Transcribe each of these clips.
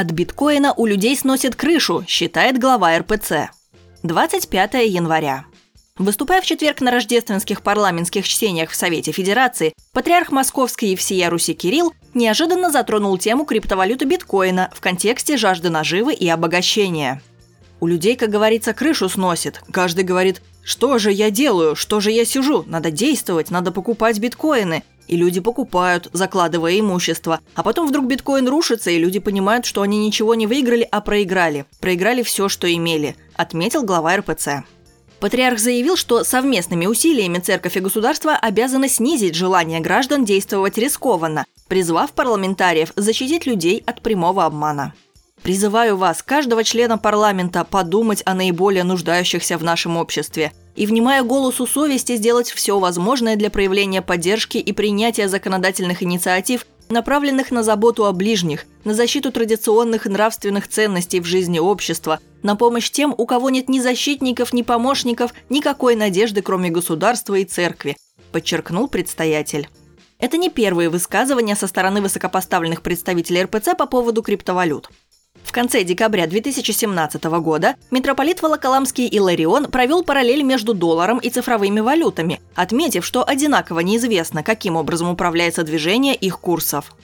От биткоина у людей сносит крышу, считает глава РПЦ. 25 января. Выступая в четверг на рождественских парламентских чтениях в Совете Федерации, патриарх Московской и всея Руси Кирилл неожиданно затронул тему криптовалюты биткоина в контексте жажды наживы и обогащения. У людей, как говорится, крышу сносит. Каждый говорит, что же я делаю, что же я сижу, надо действовать, надо покупать биткоины. И люди покупают, закладывая имущество. А потом вдруг биткоин рушится, и люди понимают, что они ничего не выиграли, а проиграли. Проиграли все, что имели, отметил глава РПЦ. Патриарх заявил, что совместными усилиями церковь и государство обязаны снизить желание граждан действовать рискованно, призвав парламентариев защитить людей от прямого обмана. Призываю вас, каждого члена парламента, подумать о наиболее нуждающихся в нашем обществе и, внимая голосу совести, сделать все возможное для проявления поддержки и принятия законодательных инициатив, направленных на заботу о ближних, на защиту традиционных нравственных ценностей в жизни общества, на помощь тем, у кого нет ни защитников, ни помощников, никакой надежды, кроме государства и церкви, подчеркнул предстоятель. Это не первые высказывания со стороны высокопоставленных представителей РПЦ по поводу криптовалют. В конце декабря 2017 года митрополит Волоколамский Иларион провел параллель между долларом и цифровыми валютами, отметив, что одинаково неизвестно, каким образом управляется движение их курсов.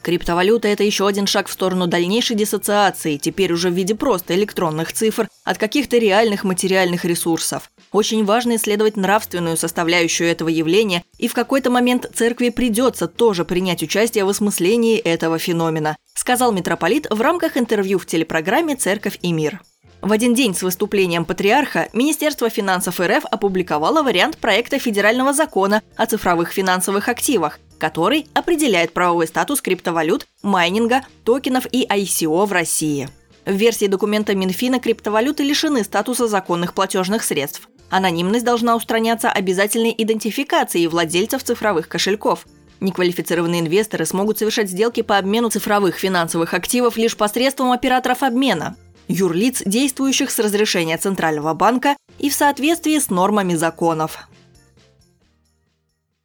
Криптовалюта – это еще один шаг в сторону дальнейшей диссоциации, теперь уже в виде просто электронных цифр, от каких-то реальных материальных ресурсов. Очень важно исследовать нравственную составляющую этого явления, и в какой-то момент церкви придется тоже принять участие в осмыслении этого феномена, сказал митрополит в рамках интервью в телепрограмме «Церковь и мир». В один день с выступлением патриарха Министерство финансов РФ опубликовало вариант проекта федерального закона о цифровых финансовых активах, который определяет правовой статус криптовалют, майнинга, токенов и ICO в России. В версии документа Минфина криптовалюты лишены статуса законных платежных средств. Анонимность должна устраняться обязательной идентификацией владельцев цифровых кошельков. Неквалифицированные инвесторы смогут совершать сделки по обмену цифровых финансовых активов лишь посредством операторов обмена, юрлиц, действующих с разрешения Центрального банка и в соответствии с нормами законов.